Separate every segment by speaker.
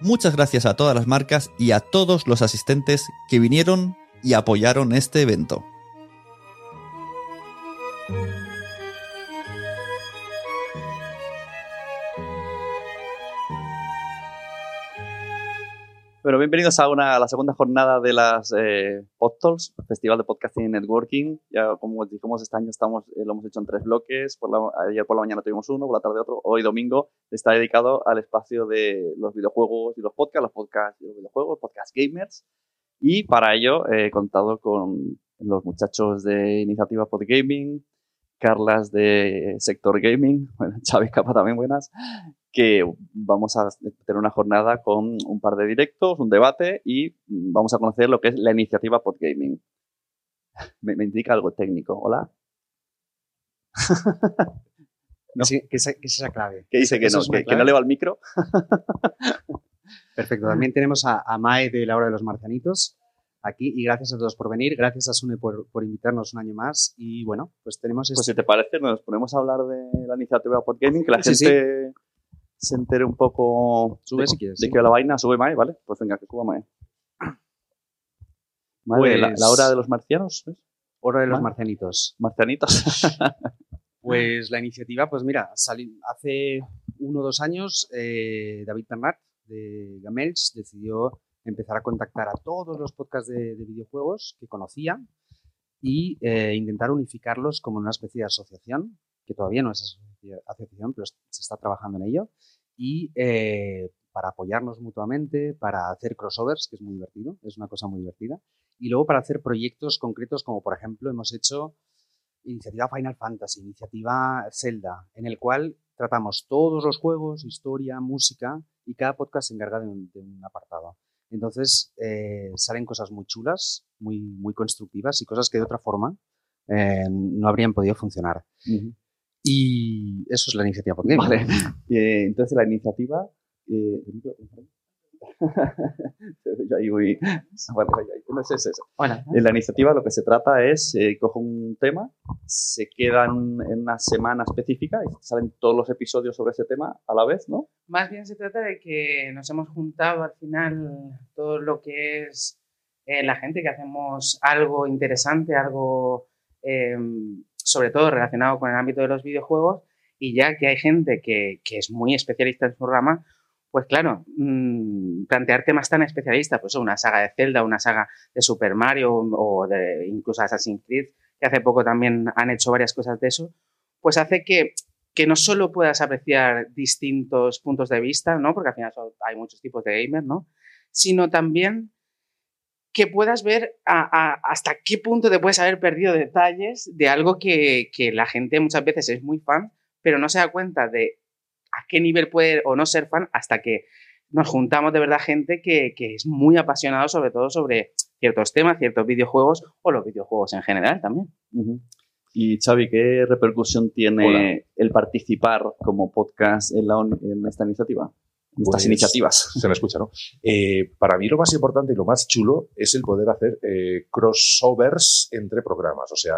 Speaker 1: Muchas gracias a todas las marcas y a todos los asistentes que vinieron y apoyaron este evento.
Speaker 2: Bueno, bienvenidos a, una, a la segunda jornada de las eh, PodTalks, Festival de Podcasting y Networking. Ya como dijimos, este año estamos, eh, lo hemos hecho en tres bloques. Por la- ayer por la mañana tuvimos uno, por la tarde otro. Hoy domingo está dedicado al espacio de los videojuegos y los podcasts, los podcasts y los videojuegos, podcast gamers. Y para ello eh, he contado con los muchachos de Iniciativa Podgaming, Carlas de Sector Gaming, bueno, Xavi Capa también buenas, que vamos a tener una jornada con un par de directos, un debate y vamos a conocer lo que es la iniciativa Podgaming. Me, me indica algo técnico. Hola. No.
Speaker 3: Sí, que, es esa clave.
Speaker 2: Que dice que no, que, no le va el micro.
Speaker 3: Perfecto. También tenemos a, a Mae de La Hora de los Marcianitos aquí y gracias a todos por venir. Gracias a Sune por, por invitarnos un año más. Y bueno, pues tenemos
Speaker 2: Pues
Speaker 3: este-
Speaker 2: si te parece, nos ponemos a hablar de la iniciativa Podgaming, que la
Speaker 3: Sí,
Speaker 2: gente se entere un poco
Speaker 3: Sube
Speaker 2: de,
Speaker 3: si quieres,
Speaker 2: de
Speaker 3: sí.
Speaker 2: va la vaina. Sube Mae, ¿vale? Pues venga, que suba Mae. Mae, la,
Speaker 3: Pues-
Speaker 2: la hora de los marcianos, ¿ves?
Speaker 3: Hora de los. Marcianitos.
Speaker 2: Marcianitos.
Speaker 3: Pues la iniciativa, pues mira, sali- hace uno o dos años eh, David Bernat de Gamelch decidió empezar a contactar a todos los podcasts de, de videojuegos que conocía y eh, intentar unificarlos como una especie de asociación, que todavía no es asocia- asociación, pero se está trabajando en ello, y eh, para apoyarnos mutuamente, para hacer crossovers, que es muy divertido, es una cosa muy divertida, y luego para hacer proyectos concretos como por ejemplo hemos hecho iniciativa Final Fantasy, iniciativa Zelda, en el cual tratamos todos los juegos, historia, música, y cada podcast se encarga de un apartado. Entonces eh, salen cosas muy chulas, muy, muy constructivas y cosas que de otra forma eh, no habrían podido funcionar. Y eso es la iniciativa Podgame.
Speaker 2: Vale. Eh, entonces la iniciativa. Yo ahí voy. Ahí. No es.
Speaker 3: Hola.
Speaker 2: En la iniciativa lo que se trata es, eh, coge un tema, se quedan en una semana específica y salen todos los episodios sobre ese tema a la vez, ¿no?
Speaker 4: Más bien se trata de que nos hemos juntado al final todo lo que es eh, la gente que hacemos algo interesante, algo eh, sobre todo relacionado con el ámbito de los videojuegos y ya que hay gente que, que es muy especialista en su rama, pues claro, mm, plantear temas tan especialistas, pues una saga de Zelda, una saga de Super Mario o de incluso Assassin's Creed, que hace poco también han hecho varias cosas de eso, pues hace que que no solo puedas apreciar distintos puntos de vista, ¿no? Porque al final hay muchos tipos de gamers, ¿no? Sino también que puedas ver hasta qué punto te puedes haber perdido detalles de algo que, que la gente muchas veces es muy fan, pero no se da cuenta de a qué nivel puede o no ser fan hasta que nos juntamos de verdad gente que, que es muy apasionado sobre todo sobre ciertos temas, ciertos videojuegos o los videojuegos en general también.
Speaker 2: Ujú. Y Xavi, ¿qué repercusión tiene
Speaker 5: Hola.
Speaker 2: el participar como podcast en, la, en esta iniciativa? En estas
Speaker 5: Pues,
Speaker 2: iniciativas.
Speaker 5: Se me escucha, ¿no? Eh, para mí lo más importante y lo más chulo es el poder hacer eh, crossovers entre programas. O sea,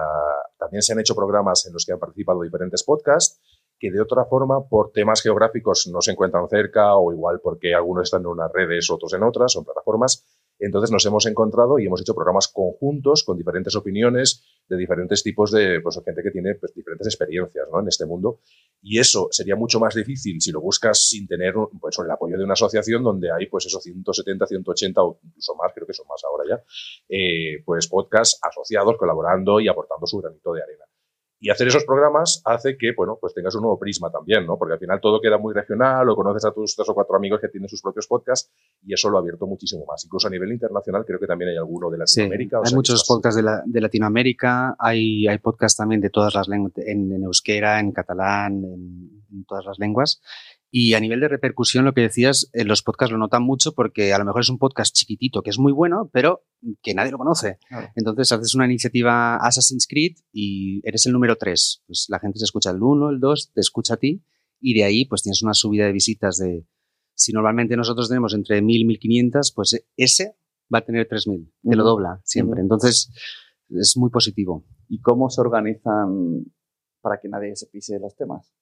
Speaker 5: también se han hecho programas en los que han participado diferentes podcasts que de otra forma, por temas geográficos, no se encuentran cerca o igual porque algunos están en unas redes, otros en otras, son plataformas. Entonces nos hemos encontrado y hemos hecho programas conjuntos con diferentes opiniones de diferentes tipos de pues, gente que tiene pues, diferentes experiencias ¿no? en este mundo. Y eso sería mucho más difícil si lo buscas sin tener pues, el apoyo de una asociación donde hay pues esos 170, 180 o incluso más, creo que son más ahora ya, eh, pues podcasts asociados, colaborando y aportando su granito de arena. Y hacer esos programas hace que, bueno, pues tengas un nuevo prisma también, ¿no? Porque al final todo queda muy regional o conoces a tus tres o cuatro amigos que tienen sus propios podcasts y eso lo ha abierto muchísimo más. Incluso a nivel internacional creo que también hay alguno de Latinoamérica.
Speaker 3: hay muchos podcasts de, Latinoamérica, hay, hay podcasts también de todas las lenguas, en, euskera, en catalán, en todas las lenguas. Y a nivel de repercusión, lo que decías, en los podcasts lo notan mucho porque a lo mejor es un podcast chiquitito que es muy bueno, pero que nadie lo conoce. Entonces haces una iniciativa Assassin's Creed y eres el número 3. Pues la gente se escucha el 1, el 2, te escucha a ti y de ahí pues tienes una subida de visitas de... Si normalmente nosotros tenemos entre 1.000 y 1.500, pues ese va a tener 3.000. Te lo dobla siempre. Entonces es muy positivo.
Speaker 2: ¿Y cómo se organizan para que nadie se pise los temas?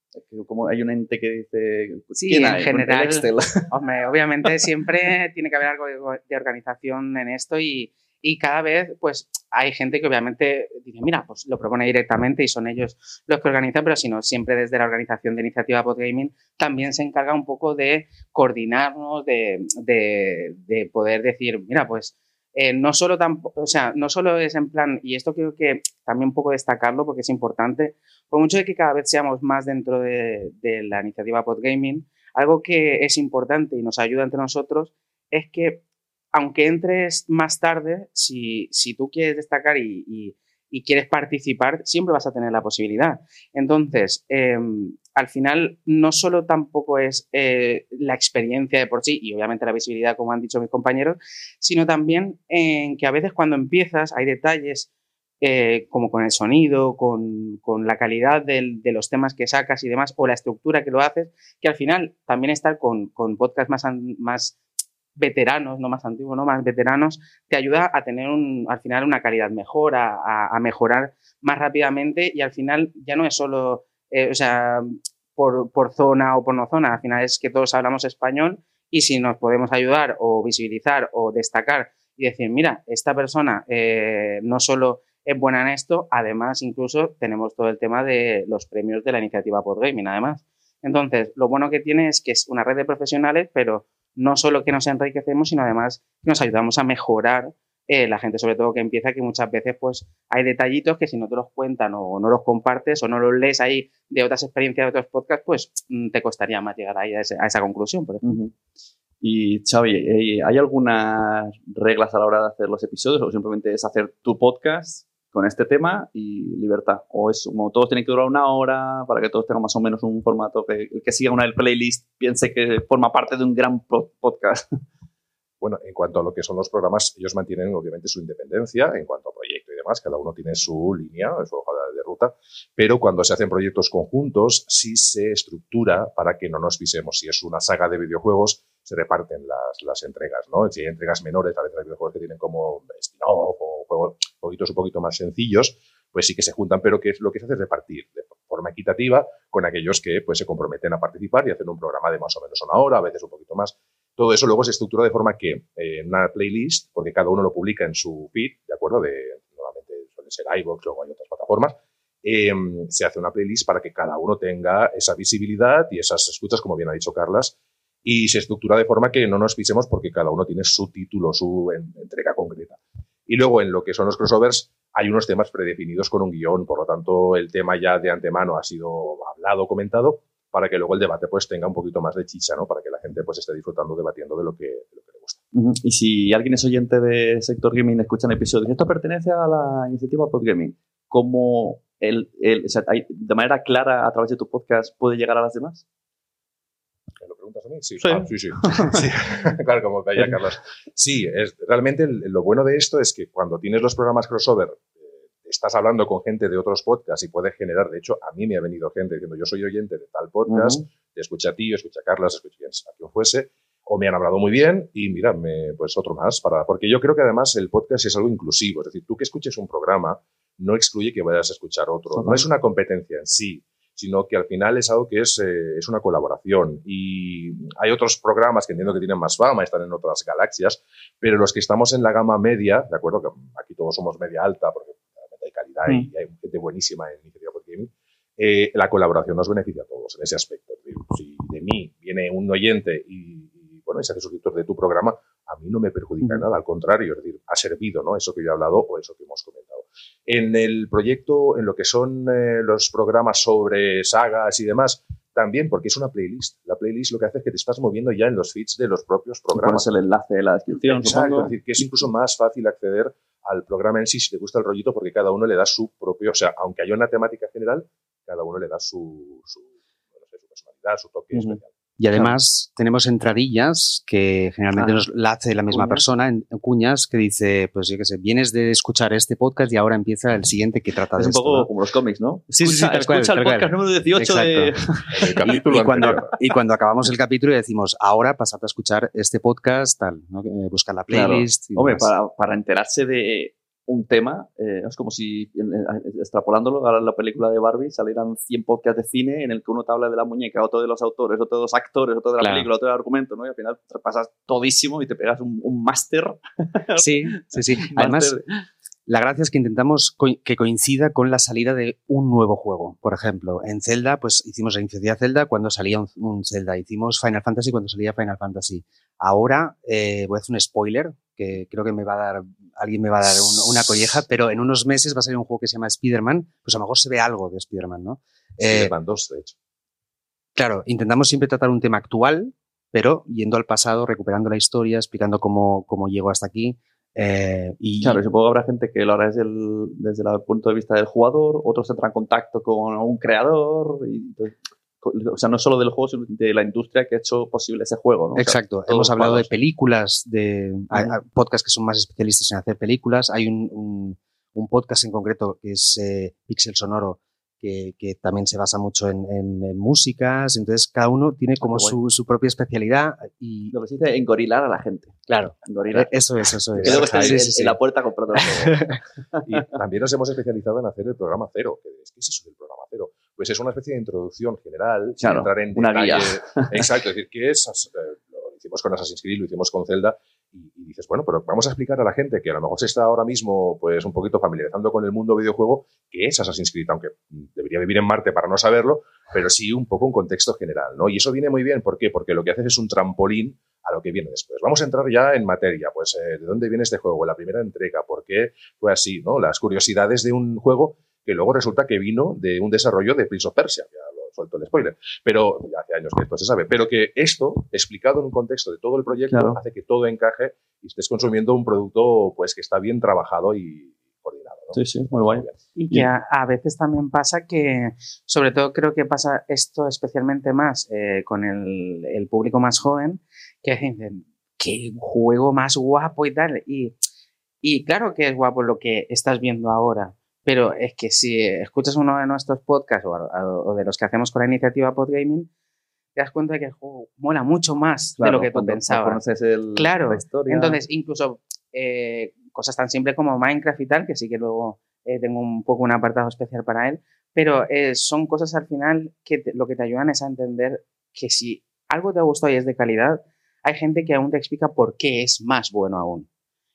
Speaker 2: Como hay un ente que dice.
Speaker 4: Pues, sí, en general. Hombre, obviamente siempre tiene que haber algo de organización en esto y, y, cada vez, pues hay gente que obviamente dice, mira, pues lo propone directamente y son ellos los que organizan, pero si no, siempre desde la organización de Iniciativa Podgaming también se encarga un poco de coordinarnos, de, de, de poder decir, mira, pues. Eh, no solo o sea, no solo es en plan, y esto creo que también un poco destacarlo porque es importante, por mucho de que cada vez seamos más dentro de, la iniciativa Podgaming, algo que es importante y nos ayuda entre nosotros es que aunque entres más tarde, si, si tú quieres destacar y, quieres participar, siempre vas a tener la posibilidad. Entonces, em, al final, no solo tampoco es eh, la experiencia de por sí y obviamente la visibilidad, como han dicho mis compañeros, sino también en que a veces cuando empiezas hay detalles eh, como con el sonido, con, con la calidad de los temas que sacas y demás, o la estructura que lo haces, que al final también estar con, con podcasts más, más veteranos, no más antiguos, no más veteranos, te ayuda a tener un, al final una calidad mejor, a, mejorar más rápidamente y al final ya no es solo, eh, o sea, por, por, zona o por no zona, al final es que todos hablamos español y si nos podemos ayudar o visibilizar o destacar y decir, mira, esta persona eh, no solo es buena en esto. Además, incluso tenemos todo el tema de los premios de la iniciativa Podgaming, además. Entonces, lo bueno que tiene es que es una red de profesionales, pero no solo que nos enriquecemos, sino además que nos ayudamos a mejorar eh, la gente, sobre todo que empieza, que muchas veces pues hay detallitos que si no te los cuentan o no los compartes o no los lees ahí de otras experiencias de otros podcasts, pues mm, te costaría más llegar ahí a, esa conclusión, por ejemplo.
Speaker 2: Y Xavi, eh, ¿hay algunas reglas a la hora de hacer los episodios o simplemente es hacer tu podcast con este tema y libertad. O es como todos tienen que durar una hora para que todos tengan más o menos un formato que el que siga una del playlist piense que forma parte de un gran podcast.
Speaker 5: Bueno, en cuanto a lo que son los programas, ellos mantienen obviamente su independencia en cuanto a proyecto y demás, cada uno tiene su línea, su hoja de ruta, pero cuando se hacen proyectos conjuntos sí se estructura para que no nos pisemos. Si es una saga de videojuegos, se reparten las, entregas, ¿no? Si hay entregas menores, a veces hay videojuegos que tienen como spin-off o juegos un poquito más sencillos, pues sí que se juntan, pero que es, lo que se hace es repartir de forma equitativa con aquellos que pues, se comprometen a participar y hacen un programa de más o menos una hora, a veces un poquito más. Todo eso luego se estructura de forma que eh, una playlist, porque cada uno lo publica en su feed, ¿de acuerdo? De, normalmente suele ser iVoox, luego hay otras plataformas, em, se hace una playlist para que cada uno tenga esa visibilidad y esas escuchas, como bien ha dicho Carlas, y se estructura de forma que no nos pisemos porque cada uno tiene su título, su entrega concreta. Y luego en lo que son los crossovers hay unos temas predefinidos con un guion, por lo tanto el tema ya de antemano ha sido hablado, comentado, para que luego el debate pues tenga un poquito más de chicha, ¿no? Para que la gente pues esté disfrutando, debatiendo de lo que, le gusta.
Speaker 2: Y si alguien es oyente de Sector Gaming, escucha un episodio, esto pertenece a la iniciativa Podgaming, ¿cómo el, el, de manera clara a través de tu podcast puede llegar a las demás?
Speaker 5: preguntas a mí? Sí, sí, sí. claro, como veía Carlos. Sí, es, realmente lo bueno de esto es que cuando tienes los programas crossover, estás hablando con gente de otros podcasts y puedes generar, de hecho, a mí me ha venido gente diciendo, yo soy oyente de tal podcast, te escucha a ti, escucha a Carlos, escucha a quien fuese, o me han hablado muy bien y mira, pues otro más, para, porque yo creo que además el podcast es algo inclusivo, es decir, tú que escuches un programa no excluye que vayas a escuchar otro, no es una competencia en sí, sino que al final es algo que es, eh, es una colaboración. Y hay otros programas que entiendo que tienen más fama, están en otras galaxias, pero los que estamos en la gama media, ¿de acuerdo? Que aquí todos somos media alta, porque hay hay, hay gente buenísima en Iniciativa Podgaming, eh, la colaboración nos beneficia a todos en ese aspecto. Si de mí viene un oyente y, y, bueno, y se hace suscriptor de tu programa, a mí no me perjudica
Speaker 2: Ujú.
Speaker 5: nada, al contrario, es decir, ha servido, ¿no? Eso que yo he hablado o eso que hemos comentado. En el proyecto, en lo que son eh, los programas sobre sagas y demás, también, porque es una playlist. La playlist lo que hace es que te estás moviendo ya en los feeds de los propios programas.
Speaker 2: Pones el enlace de la descripción,
Speaker 5: Exacto, es decir, que es incluso más fácil acceder al programa en sí si te gusta el rollito, porque cada uno le da su propio, o sea, aunque haya una temática general, cada uno le da su, su, no sé, su personalidad, su toque especial.
Speaker 3: Y además tenemos entradillas que generalmente
Speaker 2: Ah,
Speaker 3: nos la hace la misma
Speaker 2: cuñas.
Speaker 3: persona, en, en cuñas, que dice, pues yo qué sé, vienes de escuchar este podcast y ahora empieza el siguiente que trata
Speaker 2: Es
Speaker 3: de
Speaker 2: un
Speaker 3: esto.
Speaker 2: poco
Speaker 3: ¿no?
Speaker 2: como los cómics, ¿no?
Speaker 3: Sí, sí, sí,
Speaker 2: Escucha,
Speaker 3: cual,
Speaker 2: escucha el
Speaker 3: cual.
Speaker 2: podcast número 18 de...
Speaker 5: El
Speaker 3: Y,
Speaker 5: capítulo
Speaker 3: y cuando, y cuando acabamos el capítulo decimos, ahora pasad a escuchar este podcast, tal, ¿no? Eh, buscar la
Speaker 2: Claro.
Speaker 3: playlist. y
Speaker 2: Hombre, para, para enterarse de un tema, eh, es como si, extrapolándolo a la película de Barbie, salieran 100 podcasts de cine en el que uno te habla de la muñeca, otro de los autores, otro de los actores, otro de la
Speaker 3: Claro.
Speaker 2: película, otro del argumento, ¿no? Y al final te repasas todísimo y te pegas un, un máster.
Speaker 3: Sí, sí, sí. Además. La gracia es que intentamos co- que coincida con la salida de un nuevo juego. Por ejemplo, en Zelda, pues hicimos la iniciativa Zelda cuando salía un, un Zelda. Hicimos Final Fantasy cuando salía Final Fantasy. Ahora eh, voy a hacer un spoiler que creo que me va a dar, alguien me va a dar un- una colleja, pero en unos meses va a salir un juego que se llama Spider-Man. Pues a lo mejor se ve algo de Spider-Man, ¿no? Eh,
Speaker 5: Spider-Man 2, de hecho.
Speaker 3: Claro, intentamos siempre tratar un tema actual, pero yendo al pasado, recuperando la historia, explicando cómo, cómo llegó hasta aquí. eh, y,
Speaker 2: Claro, y supongo que habrá gente que lo hará desde el, desde el punto de vista del jugador, otros tendrán contacto con un creador, y, entonces, o sea, no solo del juego, sino de la industria que ha hecho posible ese juego, ¿no? O sea,
Speaker 3: Exacto, hemos hablado de películas, de podcasts que son más especialistas en hacer películas. Hay un, un- un podcast en concreto que es eh, Pixel Sonoro, que, que también se basa mucho en, en- en músicas. Entonces, cada uno tiene como
Speaker 2: qué
Speaker 3: su, su propia especialidad. Y
Speaker 2: Lo que se dice engorilar a la gente.
Speaker 3: claro,
Speaker 2: Engorilar.
Speaker 3: eh, eso es, eso es.
Speaker 2: que luego está
Speaker 3: Sí,
Speaker 2: en,
Speaker 3: sí, sí.
Speaker 2: en la puerta comprando.
Speaker 5: Y también nos hemos especializado en hacer el programa cero. que es- ¿Qué es eso del programa cero? Pues es una especie de introducción general, sin
Speaker 2: Claro,
Speaker 5: entrar en
Speaker 2: una
Speaker 5: detalle.
Speaker 2: guía.
Speaker 5: Exacto, es decir, ¿qué es? Eh, Lo hicimos con Assassin's Creed, lo hicimos con Zelda, y dices, bueno, pero vamos a explicar a la gente que a lo mejor se está ahora mismo pues un poquito familiarizando con el mundo videojuego, qué es Assassin's Creed, aunque debería vivir en Marte para no saberlo, pero sí un poco un contexto general, ¿no? Y eso viene muy bien, ¿por qué? Porque lo que haces es un trampolín a lo que viene después. Vamos a entrar ya en materia, pues, eh, ¿de dónde viene este juego? La primera entrega, ¿por qué fue así, ¿no? Las curiosidades de un juego que luego resulta que vino de un desarrollo de Prince of Persia, ya lo suelto el spoiler, pero ya hace años que esto se sabe, pero que esto, explicado en un contexto de todo el proyecto,
Speaker 2: Claro.
Speaker 5: hace que todo encaje y estés consumiendo un producto pues que está bien trabajado y. ¿no?
Speaker 2: Sí, sí, muy guay.
Speaker 4: Y que a, a veces también pasa que, sobre todo creo que pasa esto especialmente más eh, con el, el público más joven, que dicen, qué juego más guapo y tal. Y, y claro que es guapo lo que estás viendo ahora, pero es que si escuchas uno de nuestros podcasts o, o de los que hacemos con la iniciativa Podgaming, te das cuenta de que el juego mola mucho más de lo que tú pensabas.
Speaker 2: el-
Speaker 4: Claro,
Speaker 2: la historia.
Speaker 4: Entonces, incluso eh, cosas tan simples como Minecraft y tal, que sí que luego eh, tengo un poco un apartado especial para él, pero eh, son cosas al final que te- lo que te ayudan es a entender que si algo te ha gustado y es de calidad, hay gente que aún te explica por qué es más bueno aún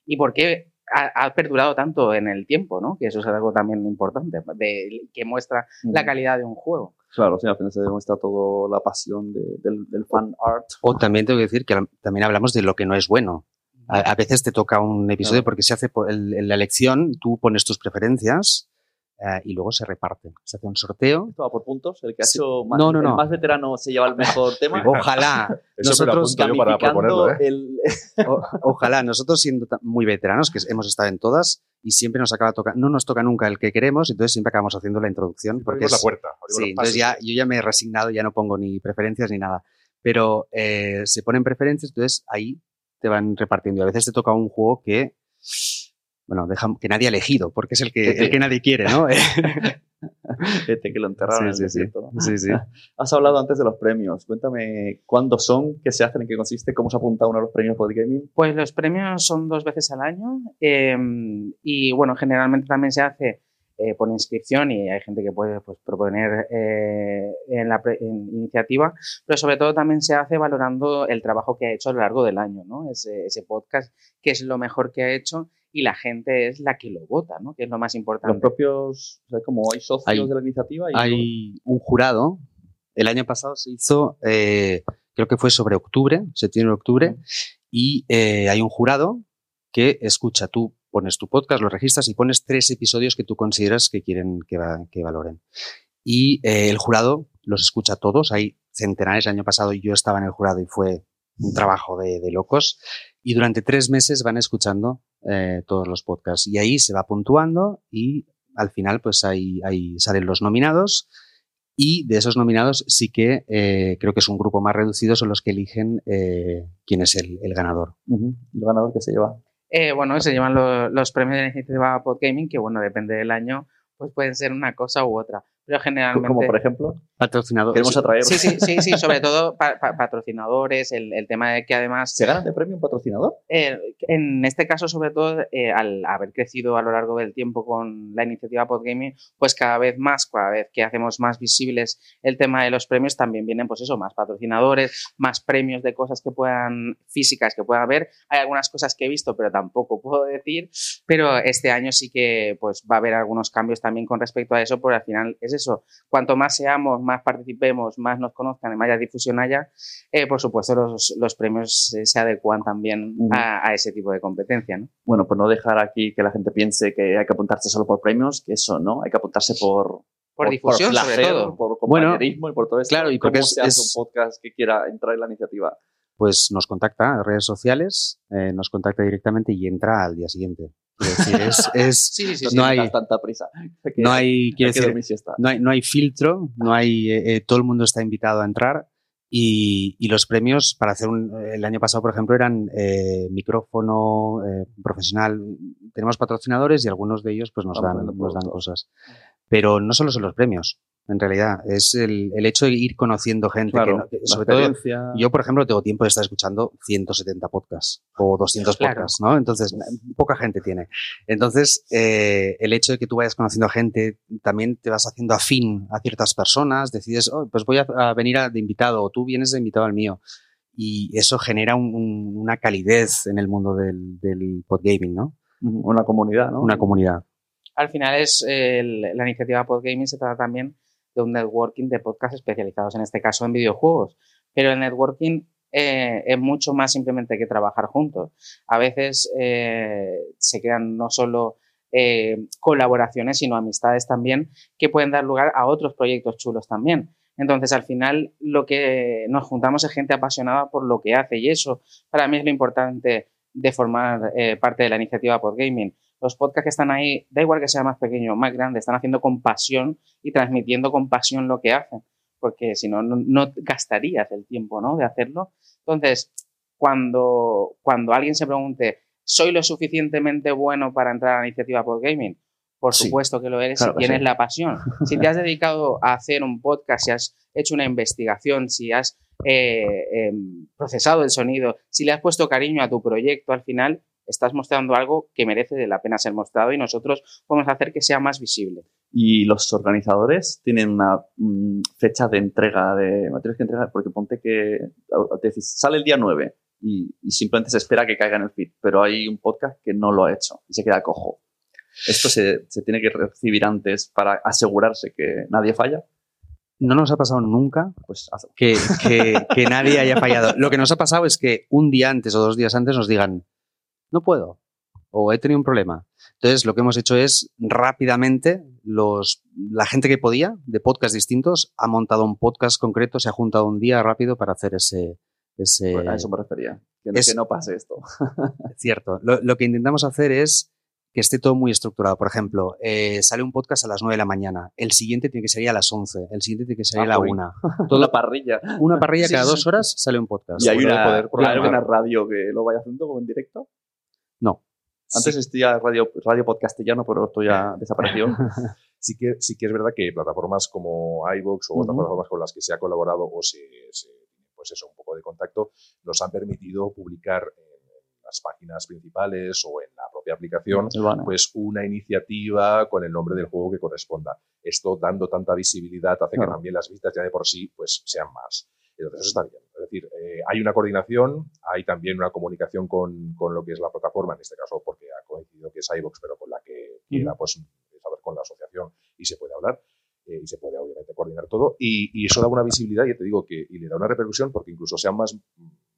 Speaker 4: y por qué ha, ha perdurado tanto en el tiempo, ¿no? Que eso es algo también importante, de, que muestra la
Speaker 2: Ujú.
Speaker 4: calidad de un juego.
Speaker 2: Claro, sí, al final se demuestra toda la pasión de- del, del fan art.
Speaker 3: O también tengo que decir que la- también hablamos de lo que no es bueno. A, a veces te toca un episodio
Speaker 2: Claro.
Speaker 3: porque se hace por el- en la elección, tú pones tus preferencias eh, y luego se reparte. Se hace un sorteo.
Speaker 2: Esto va por puntos. El que ha
Speaker 3: Sí.
Speaker 2: hecho más,
Speaker 3: No, no,
Speaker 2: el
Speaker 3: no.
Speaker 2: más veterano se lleva el mejor tema.
Speaker 3: Ojalá, nosotros
Speaker 2: Gamificando
Speaker 5: ¿eh?
Speaker 2: el,
Speaker 3: o- ojalá, nosotros siendo muy veteranos, que hemos estado en todas y siempre nos acaba tocando, no nos toca nunca el que queremos, entonces siempre acabamos haciendo la introducción. Porque
Speaker 5: Abrimos la
Speaker 3: es-
Speaker 5: puerta.
Speaker 3: Sí, entonces ya, yo ya me he resignado, ya no pongo ni preferencias ni nada. Pero eh, se ponen preferencias, entonces ahí te van repartiendo. Y a veces te toca un juego que, bueno, deja, que nadie ha elegido, porque es el que, el que nadie quiere, ¿no?
Speaker 2: este que lo enterraron
Speaker 3: Sí,
Speaker 2: en el
Speaker 3: sí, sí.
Speaker 2: desierto, ¿no?
Speaker 3: sí, sí.
Speaker 2: Has hablado antes de los premios. Cuéntame cuándo son, qué se hacen, en qué consiste, cómo se apunta uno a los premios Podgaming.
Speaker 4: Pues los premios son dos veces al año eh, y bueno, generalmente también se hace eh, por inscripción y hay gente que puede pues, proponer eh, en la pre- en iniciativa, pero sobre todo también se hace valorando el trabajo que ha hecho a lo largo del año, ¿no? Ese, ese podcast, que es lo mejor que ha hecho y la gente es la que lo vota, ¿no? Que es lo más importante.
Speaker 2: Los propios, o sea, como hay socios
Speaker 3: Hay-
Speaker 2: de la iniciativa y
Speaker 3: Hay un jurado. El año pasado se hizo, eh, creo que fue sobre octubre, septiembre-octubre, y eh, hay un jurado que escucha, tú pones tu podcast, lo registras y pones tres episodios que tú consideras que quieren que, va- que valoren. Y eh, el jurado los escucha todos, hay centenares, el año pasado yo estaba en el jurado y fue un trabajo de, locos, y durante tres meses van escuchando eh, todos los podcasts. Y ahí se va puntuando y al final pues ahí, salen los nominados y de esos nominados sí que eh, creo que es un grupo más reducido, son los que eligen quién es el, ganador.
Speaker 2: Ujú. ¿Y el ganador que se lleva.
Speaker 4: Eh, bueno, se llaman lo- los premios de la iniciativa Podgaming, que bueno, depende del año, pues pueden ser una cosa u otra. Pero generalmente.
Speaker 2: Como por ejemplo,
Speaker 3: Patrocinador.
Speaker 2: queremos atraer.
Speaker 4: Sí, sí, sí, sí, sobre todo pa- pa- patrocinadores, el, el tema de que además.
Speaker 2: ¿Se ganan de premio un patrocinador?
Speaker 4: Eh, en este caso, sobre todo, eh, al haber crecido a lo largo del tiempo con la iniciativa Podgaming, pues cada vez más, cada vez que hacemos más visibles el tema de los premios, también vienen, pues eso, más patrocinadores, más premios de cosas que puedan, físicas que pueda haber. Hay algunas cosas que he visto, pero tampoco puedo decir. Pero este año sí que pues va a haber algunos cambios también con respecto a eso, porque al final es eso. Cuanto más seamos, más participemos, más nos conozcan y más difusión haya, eh, por supuesto los, los premios eh, se adecuan también a, a ese tipo de competencia, ¿no?
Speaker 2: Bueno, pues no dejar aquí que la gente piense que hay que apuntarse solo por premios, que eso, ¿no? Hay que apuntarse por...
Speaker 4: Por difusión, sobre
Speaker 2: placer,
Speaker 4: todo.
Speaker 2: Por
Speaker 3: Bueno,
Speaker 2: compañerismo y por todo esto.
Speaker 3: claro, y porque
Speaker 2: ¿Cómo
Speaker 3: es-
Speaker 2: se hace
Speaker 3: es-
Speaker 2: un podcast que quiera entrar en la iniciativa?
Speaker 3: Pues nos contacta en redes sociales, eh, nos contacta directamente y entra al día siguiente. Es decir, es, es-
Speaker 4: Sí, sí,
Speaker 2: No,
Speaker 4: sí.
Speaker 3: Hay-
Speaker 2: tanta prisa. Que
Speaker 3: no hay, quiero decir, no hay, no hay filtro, no hay, eh, eh, todo el mundo está invitado a entrar y, y los premios para hacer un, el año pasado, por ejemplo, eran eh, micrófono eh, profesional. Tenemos patrocinadores y algunos de ellos pues nos dan, nos dan cosas. Pero no solo son los premios, en realidad, es el, el hecho de ir conociendo gente, que
Speaker 2: Claro,
Speaker 3: no- que
Speaker 2: la
Speaker 3: sobre todo
Speaker 2: experiencia.
Speaker 3: yo, por ejemplo, tengo tiempo de estar escuchando 170 podcasts o 200
Speaker 4: Claro.
Speaker 3: podcasts, ¿no? Entonces, poca gente tiene. Entonces, eh, el hecho de que tú vayas conociendo a gente, también te vas haciendo afín a ciertas personas, decides, oh, pues voy a, a venir a- de invitado o tú vienes de invitado al mío. Y eso genera un- un- una calidez en el mundo del, del podgaming, ¿no?
Speaker 2: Una comunidad, ¿no?
Speaker 3: Una comunidad.
Speaker 4: Al final es eh, el- la iniciativa Podgaming se trata también de un networking de podcasts especializados, en este caso en videojuegos. Pero el networking eh, es mucho más simplemente que trabajar juntos. A veces eh, se crean no solo eh, colaboraciones, sino amistades también que pueden dar lugar a otros proyectos chulos también. Entonces, al final, lo que nos juntamos es gente apasionada por lo que hace y eso para mí es lo importante de formar parte de la iniciativa Podgaming. Los podcasts que están ahí, da igual que sea más pequeño o más grande, están haciendo con pasión y transmitiendo con pasión lo que hacen, porque si no, no, gastarías el tiempo ¿no? de hacerlo. Entonces, cuando, cuando alguien se pregunte, ¿soy lo suficientemente bueno para entrar a la iniciativa Podgaming? Por
Speaker 2: Sí.
Speaker 4: supuesto que lo eres
Speaker 2: Claro
Speaker 4: si tienes
Speaker 2: sí.
Speaker 4: la pasión. Si te has dedicado a hacer un podcast, si has hecho una investigación, si has eh, em, procesado el sonido, si le has puesto cariño a tu proyecto, al final estás mostrando algo que merece de la pena ser mostrado y nosotros podemos hacer que sea más visible.
Speaker 2: Y los organizadores tienen una mm, fecha de entrega de materiales que entregar, porque ponte que te decís, sale el día 9 y, y simplemente se espera que caiga en el feed, pero hay un podcast que no lo ha hecho y se queda cojo. Esto se, se tiene que recibir antes para asegurarse que nadie falla.
Speaker 3: No nos ha pasado nunca
Speaker 2: Pues
Speaker 3: que- que nadie haya fallado. Lo que nos ha pasado es que un día antes o dos días antes nos digan, no puedo, o he tenido un problema. Entonces, lo que hemos hecho es rápidamente, los, la gente que podía, de podcasts distintos, ha montado un podcast concreto, se ha juntado un día rápido para hacer ese... ese
Speaker 2: pues a eso me refería. Que, no-
Speaker 3: es-
Speaker 2: que no pase esto.
Speaker 3: Cierto. Lo, lo que intentamos hacer es que esté todo muy estructurado. Por ejemplo, eh, sale un podcast a las 9 de la mañana, el siguiente tiene que salir a las 11, el siguiente tiene que salir a la
Speaker 2: Ah, joder.
Speaker 3: 1.
Speaker 2: Toda parrilla.
Speaker 3: Una parrilla
Speaker 4: Sí,
Speaker 3: cada
Speaker 4: sí,
Speaker 3: dos
Speaker 4: sí.
Speaker 3: horas sale un podcast.
Speaker 2: Y hay una,
Speaker 5: poder
Speaker 2: ¿hay alguna radio que lo vaya haciendo como en directo. Antes
Speaker 3: Sí.
Speaker 2: existía radio, radio podcastellano, pero esto ya desapareció.
Speaker 5: Sí que, sí que es verdad que plataformas como iVoox o otras
Speaker 2: Ujú.
Speaker 5: plataformas con las que se ha colaborado o se, se- pues eso, un poco de contacto, nos han permitido publicar en, las páginas principales o en la propia aplicación
Speaker 2: banner.
Speaker 5: pues una iniciativa con el nombre del juego que corresponda. Esto dando tanta visibilidad hace
Speaker 2: Claro.
Speaker 5: que también las vistas ya de por sí pues sean más. Entonces, eso está bien. Es decir, eh, hay una coordinación, hay también una comunicación con, con, lo que es la plataforma, en este caso porque ha coincidido que es iVox, pero con la que quiera, pues, saber con la asociación y se puede hablar. Eh, y se puede obviamente coordinar todo y, y, eso da una visibilidad, y te digo que y le da una repercusión porque incluso sean más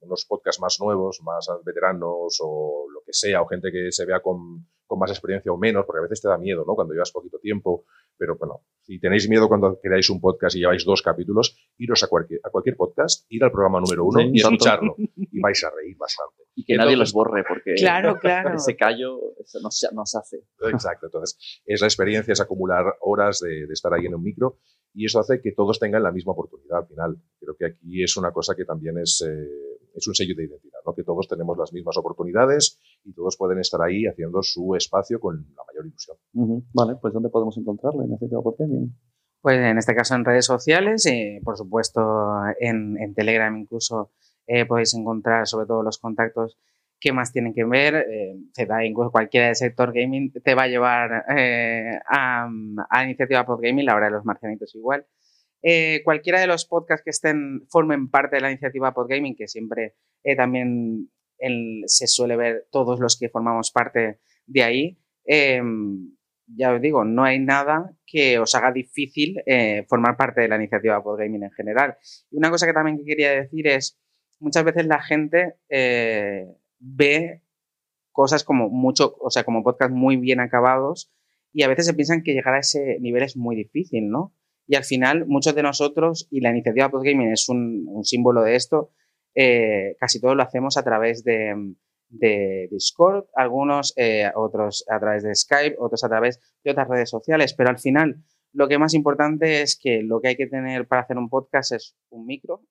Speaker 5: unos podcasts más nuevos, más veteranos o lo que sea, o gente que se vea con, con más experiencia o menos, porque a veces te da miedo, ¿no? Cuando llevas poquito tiempo, pero bueno, si tenéis miedo cuando creáis un podcast y lleváis dos capítulos, iros a cualquier, a cualquier podcast, ir al programa número uno sí, y escucharlo. y vais a reír bastante.
Speaker 2: Y que entonces, nadie los borre, porque
Speaker 4: claro, claro.
Speaker 2: ese callo eso no, se, no se hace.
Speaker 5: Exacto. Entonces, es la experiencia, es acumular horas de, de, estar ahí en un micro y eso hace que todos tengan la misma oportunidad al final. Creo que aquí es una cosa que también es, eh, es un sello de identidad, ¿no? que todos tenemos las mismas oportunidades y todos pueden estar ahí haciendo su espacio con la mayor ilusión.
Speaker 2: Uh -huh. Vale, pues ¿dónde podemos encontrarlo en Iniciativa Podcasting?
Speaker 4: Pues en este caso en redes sociales, y por supuesto en, Telegram incluso eh, podéis encontrar sobre todo los contactos que más tienen que ver. Eh, da incluso cualquiera del sector gaming te va a llevar eh, a, la iniciativa Podgaming, la hora de los marcianitos igual. Eh, cualquiera de los podcasts que estén formen parte de la iniciativa Podgaming, que siempre también se suele ver todos los que formamos parte de ahí. Eh, ya os digo, no hay nada que os haga difícil formar parte de la iniciativa Podgaming en general. Una cosa que también quería decir es, muchas veces la gente ve cosas como mucho, o sea, como podcast muy bien acabados y a veces se piensan que llegar a ese nivel es muy difícil, ¿no? Y al final, muchos de nosotros, y la iniciativa Podgaming es un, símbolo de esto, eh, casi todo lo hacemos a través de, de Discord, algunos, eh, otros a través de Skype, otros a través de otras redes sociales, pero al final lo que más importante es que lo que hay que tener para hacer un podcast es un micro,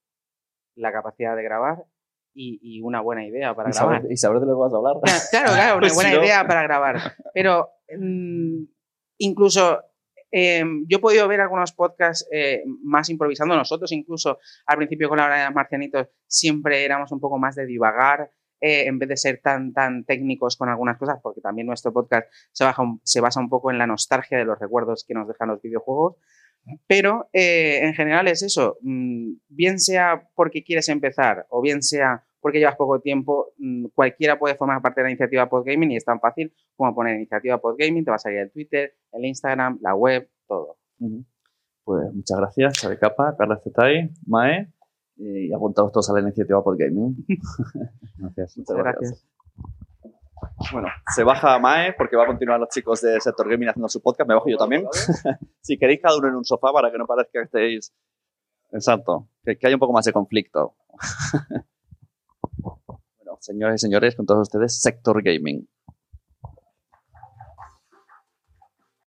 Speaker 4: la capacidad de grabar y, y, una buena idea para
Speaker 2: y
Speaker 4: grabar.
Speaker 2: Saber, y saber de lo que vas a hablar.
Speaker 4: Claro, claro, una buena idea para grabar. Pero mmm, incluso eh, yo he podido ver algunos podcasts eh, más improvisando nosotros, incluso al principio con la hora de Marcianitos siempre éramos un poco más de divagar, eh, en vez de ser tan, tan técnicos con algunas cosas, porque también nuestro podcast se, un, se basa un poco en la nostalgia de los recuerdos que nos dejan los videojuegos. Pero eh, en general es eso, mm, bien sea porque quieres empezar o bien sea porque llevas poco tiempo, mm, cualquiera puede formar parte de la iniciativa Podgaming y es tan fácil como poner iniciativa Podgaming, te va a salir el Twitter, el Instagram, la web, todo.
Speaker 2: Pues muchas gracias, Xavi Capa, Carla Zetay, Mae, y apuntados todos a la iniciativa Podgaming. gracias,
Speaker 4: muchas gracias. gracias.
Speaker 2: Bueno, se baja Mae porque va a continuar los chicos de Sector Gaming haciendo su podcast. Me bajo yo también. si queréis cada uno en un sofá para que no parezca que estéis. Exacto, que, que haya un poco más de conflicto. bueno, señores y señores, con todos ustedes, Sector Gaming.